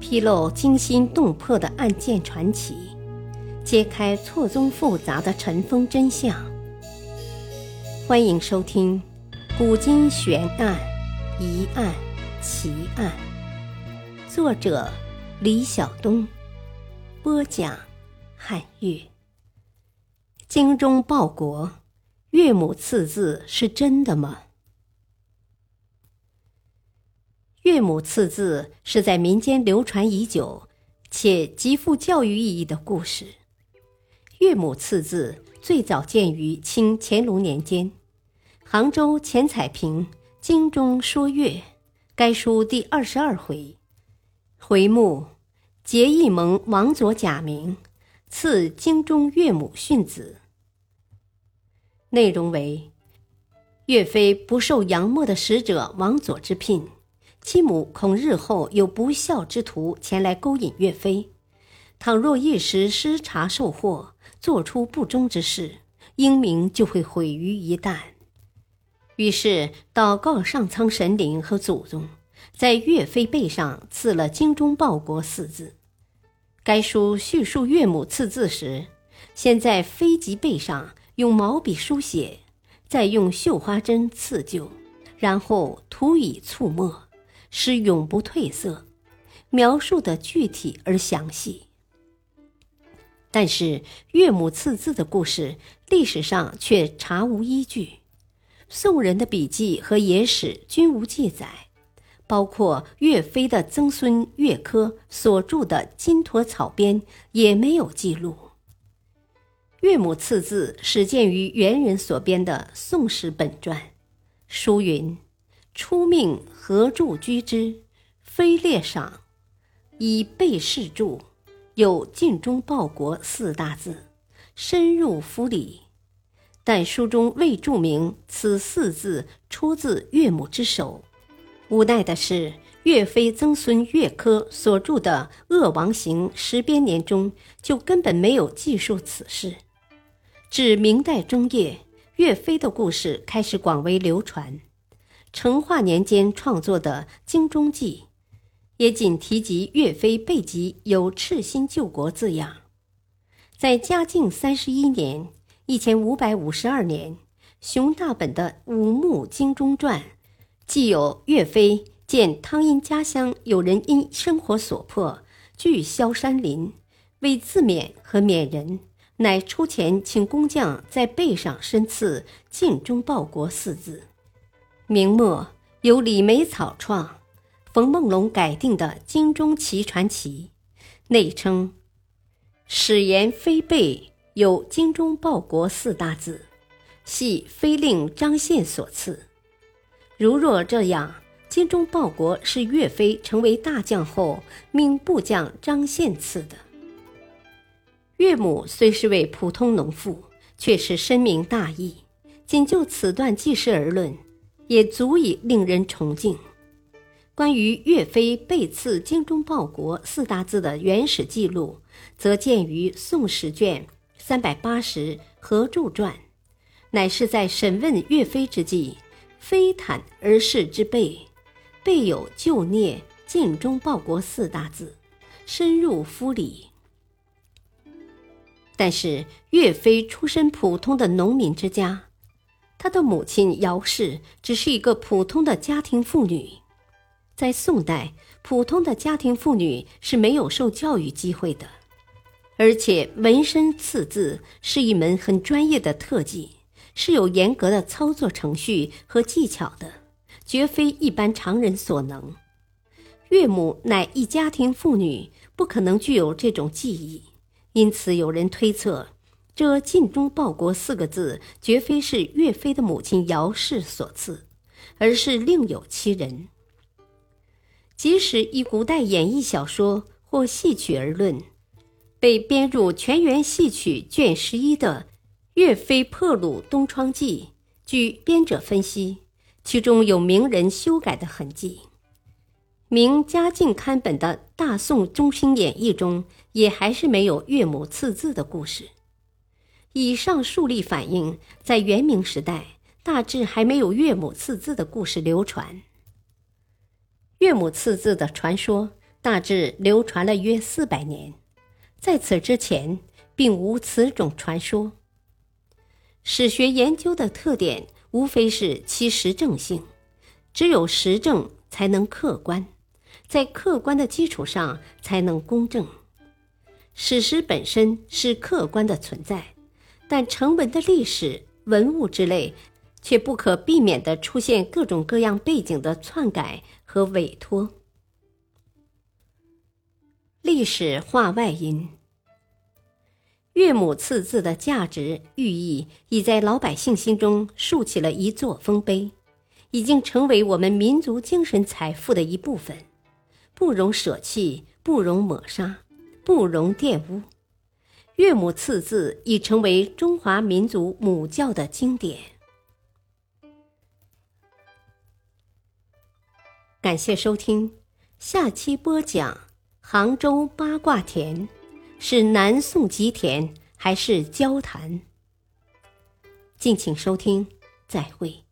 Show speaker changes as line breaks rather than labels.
披露惊心动魄的案件传奇，揭开错综复杂的尘封真相。欢迎收听《古今悬案、疑案、奇案》，作者李晓东，播讲汉乐。精忠报国，岳母刺字是真的吗？岳母刺字是在民间流传已久，且极富教育意义的故事。岳母刺字最早见于清乾隆年间，杭州钱彩屏《京中说岳》，该书第二十二回，回目“结义盟王佐假名，赐京中岳母训子”。内容为：岳飞不受杨墨的使者王佐之聘。其母恐日后有不孝之徒前来勾引岳飞，倘若一时失察受祸，做出不忠之事，英名就会毁于一旦。于是祷告上苍神灵和祖宗，在岳飞背上刺了“精忠报国”四字。该书叙述岳母刺字时，先在飞机背上用毛笔书写，再用绣花针刺就，然后涂以醋墨。是永不褪色，描述的具体而详细。但是岳母刺字的故事，历史上却查无依据，宋人的笔记和野史均无记载，包括岳飞的曾孙岳珂所著的《金驼草编》也没有记录。岳母刺字始见于元人所编的《宋史本传》，书云。初命何柱居之，非列赏，以备事著，有尽忠报国四大字，深入府里。但书中未注明此四字出自岳母之手。无奈的是，岳飞曾孙岳珂所著的《鄂王行十编年》中就根本没有记述此事。至明代中叶，岳飞的故事开始广为流传。成化年间创作的《精忠记》，也仅提及岳飞背脊有“赤心救国”字样。在嘉靖三十一年（一千五百五十二年），熊大本的《武穆精忠传》，既有岳飞见汤阴家乡有人因生活所迫，拒萧山林，为自勉和勉人，乃出钱请工匠在背上深刺“尽忠报国”四字。明末由李梅草创，冯梦龙改定的《金钟奇传奇》，内称史言飞背有“精忠报国”四大字，系飞令张宪所赐。如若这样，“精忠报国”是岳飞成为大将后命部将张宪赐的。岳母虽是位普通农妇，却是深明大义。仅就此段记事而论。也足以令人崇敬。关于岳飞背刺“精忠报国”四大字的原始记录，则见于《宋史》卷三百八十《何注传》，乃是在审问岳飞之际，飞坦而视之背，背有“救孽尽忠报国”四大字，深入夫里。但是岳飞出身普通的农民之家。他的母亲姚氏只是一个普通的家庭妇女，在宋代，普通的家庭妇女是没有受教育机会的，而且纹身刺字是一门很专业的特技，是有严格的操作程序和技巧的，绝非一般常人所能。岳母乃一家庭妇女，不可能具有这种技艺，因此有人推测。这“尽忠报国”四个字，绝非是岳飞的母亲姚氏所赐，而是另有其人。即使以古代演义小说或戏曲而论，被编入《全员戏曲》卷十一的《岳飞破虏东窗记》，据编者分析，其中有名人修改的痕迹。明嘉靖刊本的《大宋中兴演义》中，也还是没有岳母刺字的故事。以上数例反映，在元明时代，大致还没有岳母刺字的故事流传。岳母刺字的传说大致流传了约四百年。在此之前，并无此种传说。史学研究的特点，无非是其实证性，只有实证才能客观，在客观的基础上才能公正。史实本身是客观的存在，但成文的历史文物之类，却不可避免地出现各种各样背景的篡改和委托。历史话外音。岳母刺字的价值寓意已在老百姓心中竖起了一座丰碑，已经成为我们民族精神财富的一部分，不容舍弃，不容抹杀，不容玷污。岳母刺字已成为中华民族母教的经典。感谢收听，下期播讲杭州八卦田。是南宋吉田还是交谈？敬请收听，再会。